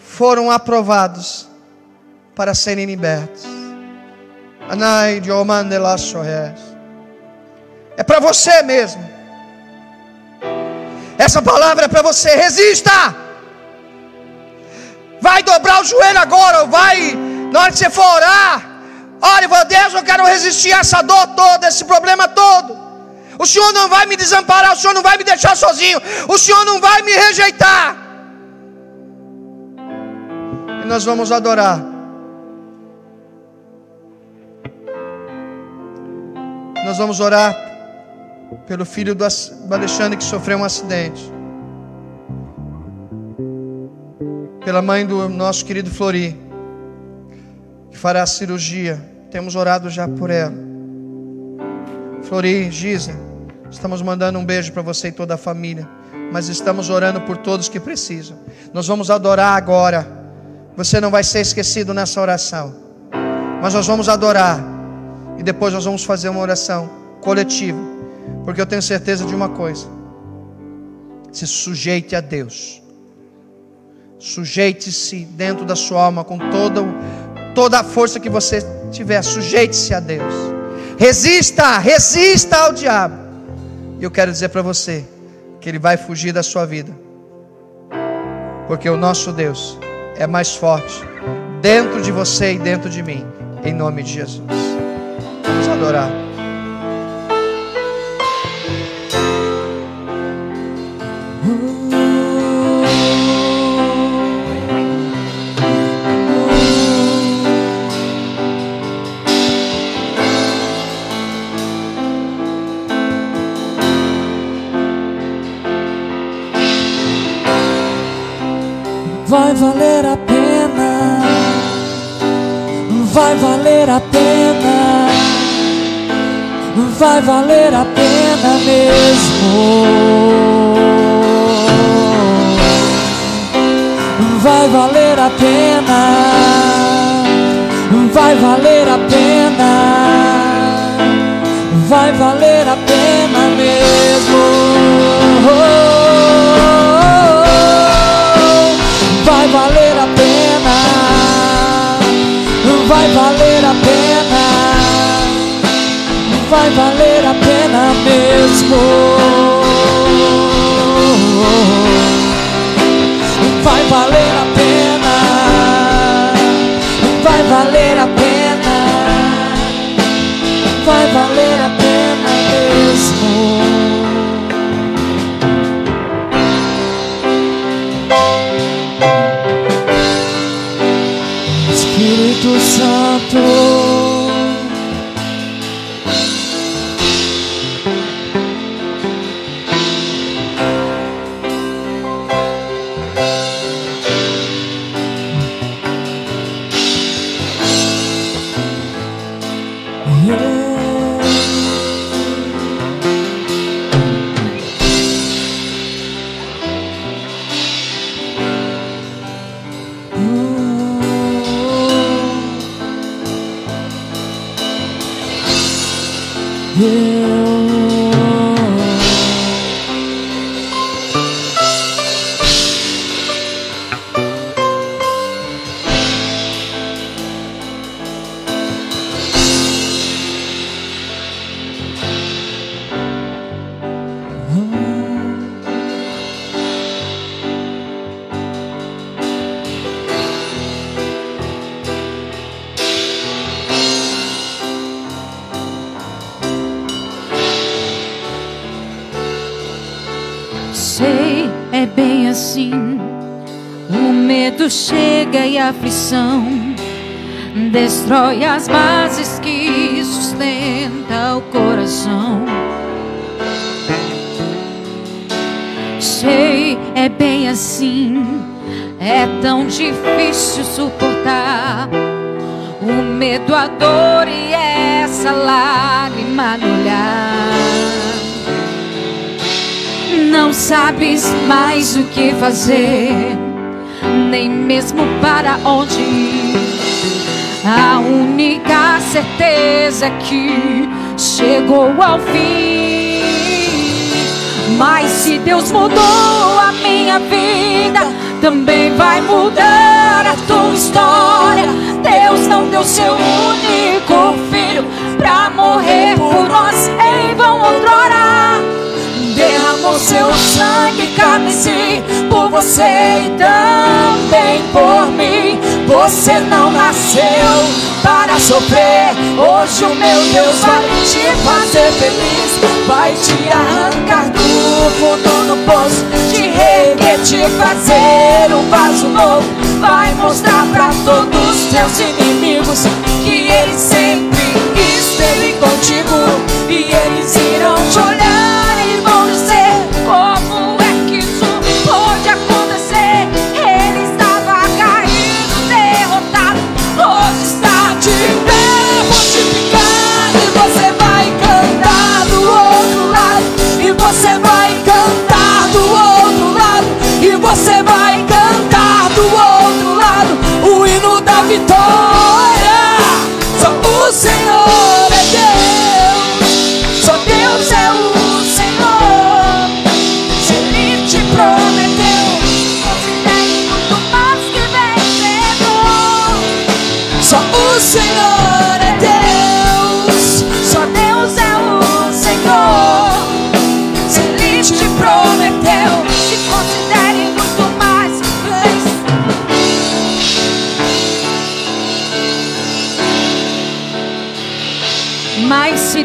foram aprovados para serem libertos. Anai de É para você mesmo. Essa palavra é para você. Resista. Vai dobrar o joelho agora, ou vai, na hora que você for orar, olha, Deus, eu quero resistir a essa dor toda, esse problema todo. O Senhor não vai me desamparar, o Senhor não vai me deixar sozinho, o Senhor não vai me rejeitar. E nós vamos adorar. Nós vamos orar pelo filho do Alexandre que sofreu um acidente. Pela mãe do nosso querido Flori, que fará a cirurgia. Temos orado já por ela. Flori, Giza, estamos mandando um beijo para você e toda a família. Mas estamos orando por todos que precisam. Nós vamos adorar agora. Você não vai ser esquecido nessa oração. Mas nós vamos adorar e depois nós vamos fazer uma oração coletiva. Porque eu tenho certeza de uma coisa: se sujeite a Deus. Sujeite-se dentro da sua alma com toda, toda a força que você tiver. Sujeite-se a Deus. Resista, resista ao diabo. E eu quero dizer para você que ele vai fugir da sua vida. Porque o nosso Deus é mais forte dentro de você e dentro de mim. Em nome de Jesus. Adorar. Vai valer a pena, vai valer a pena vai valer a pena mesmo. Vai valer a pena, vai valer a pena, vai valer a pena mesmo. Vai valer a pena, vai valer vai valer a pena mesmo. Vai valer a pena, vai valer a pena, vai valer a pena mesmo. Espírito Santo. Chega e a aflição destrói as bases que sustenta o coração. Sei, é bem assim, é tão difícil suportar o medo, a dor e essa lágrima no olhar. Não sabes mais o que fazer, nem mesmo para onde ir. A única certeza é que chegou ao fim. Mas se Deus mudou a minha vida, também vai mudar a tua história. Deus não deu seu único filho pra morrer por nós em vão outrora. Seu sangue carmesí por você e também por mim. Você não nasceu para sofrer. Hoje o meu Deus vai te fazer feliz. Vai te arrancar do fundo do poço, te reerguer, te fazer um vaso novo. Vai mostrar para todos os teus inimigos que Ele sempre esteve contigo e eles irão te olhar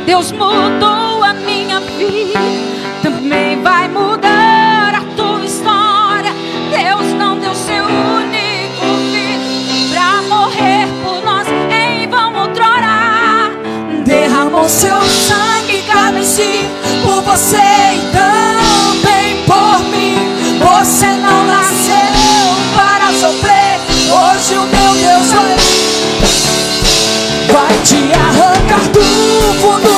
Deus mudou a minha vida, também vai mudar a tua história. Deus não deu seu único filho pra morrer por nós em vão outrora. Derramou seu sangue carmesí por você e também por mim. Você não nasceu para sofrer. Hoje o meu Deus vai Vai te arrancar do fundo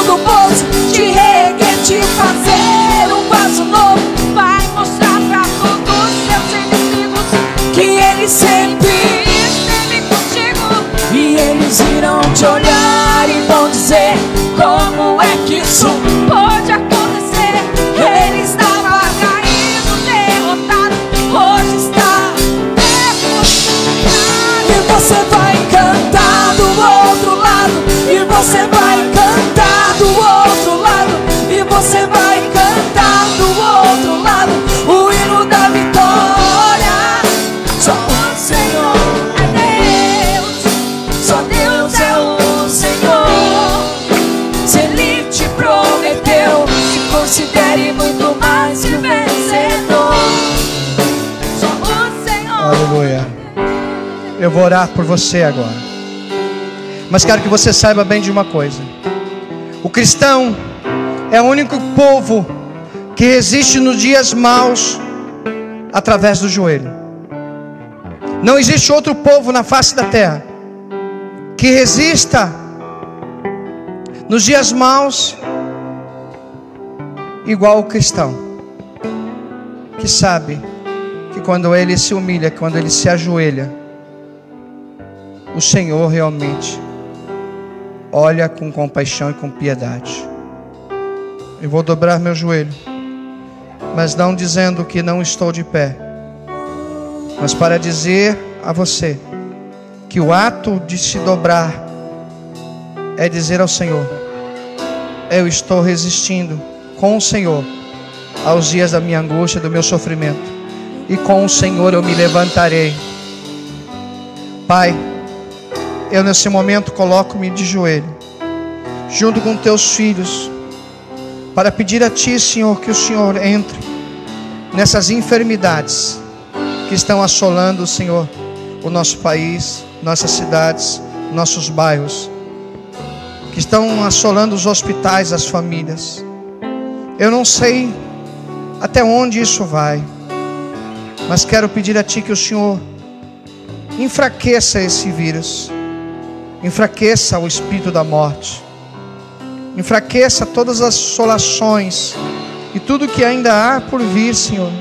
sempre esteve contigo. E eles irão te olhar e vão dizer: Como é que isso Eu vou orar por você agora. Mas quero que você saiba bem de uma coisa: o cristão é o único povo que resiste nos dias maus através do joelho. Não existe outro povo na face da terra que resista nos dias maus igual o cristão, que sabe que quando ele se humilha, quando ele se ajoelha, o Senhor realmente olha com compaixão e com piedade. Eu vou dobrar meu joelho, mas não dizendo que não estou de pé, mas para dizer a você que o ato de se dobrar é dizer ao Senhor: Eu estou resistindo com o Senhor aos dias da minha angústia, do meu sofrimento, e com o Senhor eu me levantarei. Pai, eu nesse momento coloco-me de joelho, junto com teus filhos, para pedir a Ti, Senhor, que o Senhor entre nessas enfermidades que estão assolando, Senhor, o nosso país, nossas cidades, nossos bairros, que estão assolando os hospitais, as famílias. Eu não sei até onde isso vai, mas quero pedir a Ti que o Senhor enfraqueça esse vírus, enfraqueça o espírito da morte, enfraqueça todas as solações e tudo que ainda há por vir, Senhor,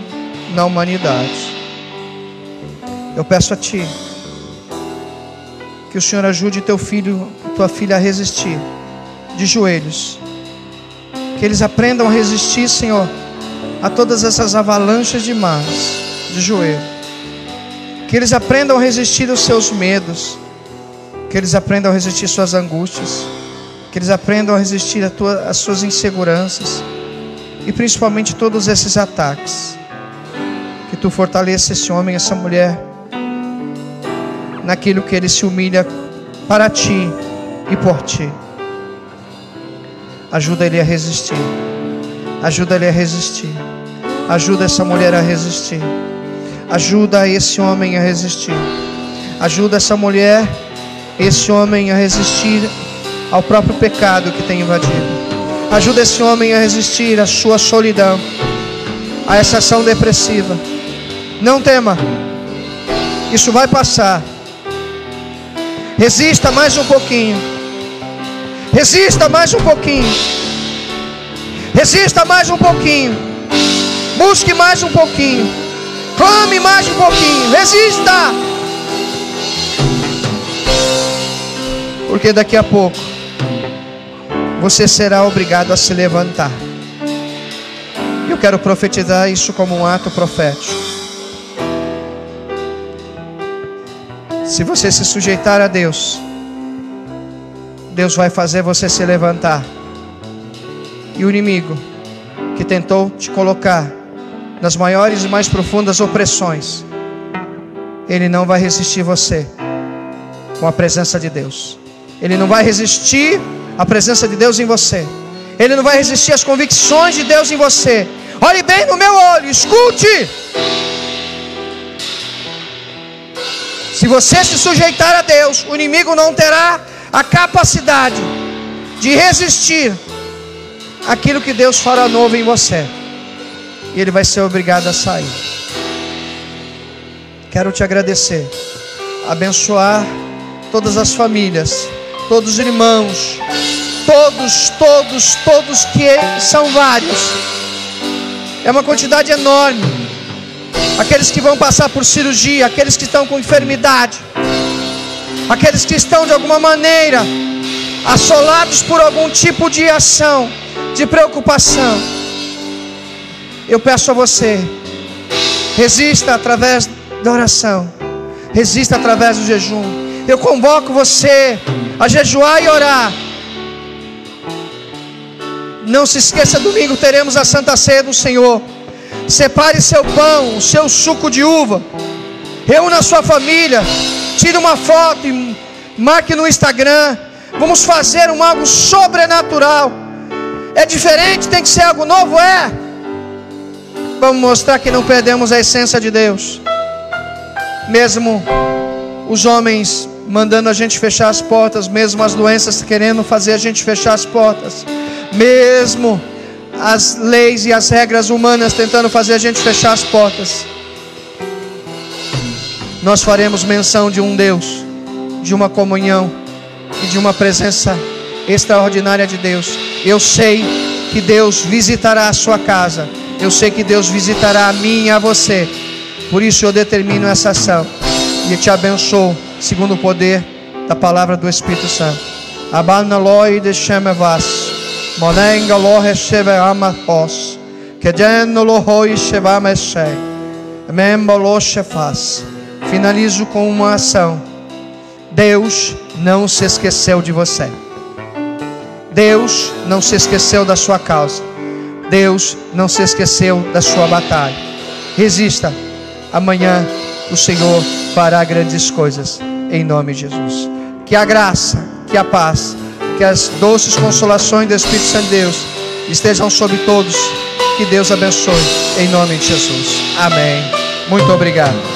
na humanidade. Eu peço a Ti que o Senhor ajude teu filho, tua filha a resistir de joelhos, que eles aprendam a resistir, Senhor, a todas essas avalanches de más de joelho, que eles aprendam a resistir aos seus medos, que eles aprendam a resistir suas angústias, que eles aprendam a resistir às suas inseguranças e principalmente todos esses ataques. Que tu fortaleça esse homem, essa mulher, naquilo que ele se humilha para ti e por ti. Ajuda ele a resistir. Ajuda ele a resistir. Ajuda essa mulher a resistir. Ajuda esse homem a resistir. Ajuda essa mulher, esse homem a resistir ao próprio pecado que tem invadido. Ajuda esse homem a resistir à sua solidão, a essa ação depressiva. Não tema, isso vai passar. Resista mais um pouquinho. Resista mais um pouquinho. Resista mais um pouquinho. Busque mais um pouquinho. Clame mais um pouquinho. Resista. Porque daqui a pouco você será obrigado a se levantar. Eu quero profetizar isso como um ato profético. Se você se sujeitar a Deus, Deus vai fazer você se levantar. E o inimigo que tentou te colocar nas maiores e mais profundas opressões, ele não vai resistir você com a presença de Deus. Ele não vai resistir a presença de Deus em você. Ele não vai resistir às convicções de Deus em você. Olhe bem no meu olho, escute. Se você se sujeitar a Deus, o inimigo não terá a capacidade de resistir aquilo que Deus fará novo em você. E ele vai ser obrigado a sair. Quero te agradecer, abençoar todas as famílias, todos os irmãos, todos, todos, todos que são vários. É uma quantidade enorme aqueles que vão passar por cirurgia, aqueles que estão com enfermidade, aqueles que estão de alguma maneira assolados por algum tipo de ação, de preocupação. Eu peço a você, resista através da oração, resista através do jejum. Eu convoco você a jejuar e orar. Não se esqueça, domingo teremos a Santa Ceia do Senhor. Separe seu pão, seu suco de uva. Reúna sua família. Tire uma foto e marque no Instagram. Vamos fazer um algo sobrenatural. É diferente, tem que ser algo novo, é. Vamos mostrar que não perdemos a essência de Deus. Mesmo os homens mandando a gente fechar as portas, mesmo as doenças querendo fazer a gente fechar as portas, mesmo as leis e as regras humanas tentando fazer a gente fechar as portas. Nós faremos menção de um Deus, de uma comunhão e de uma presença extraordinária de Deus. Eu sei que Deus visitará a sua casa. Eu sei que Deus visitará a mim e a você. Por isso eu determino essa ação e te abençoo segundo o poder da palavra do Espírito Santo. Abana loi de vas. Monenga lo recebe amapos. Que deno lo hoi shevameshe. Membo lo faz. Finalizo com uma ação. Deus não se esqueceu de você. Deus não se esqueceu da sua causa. Deus não se esqueceu da sua batalha. Resista. Amanhã o Senhor fará grandes coisas. Em nome de Jesus. Que a graça, que a paz que as doces consolações do Espírito Santo de Deus estejam sobre todos. Que Deus abençoe. Em nome de Jesus. Amém. Muito obrigado.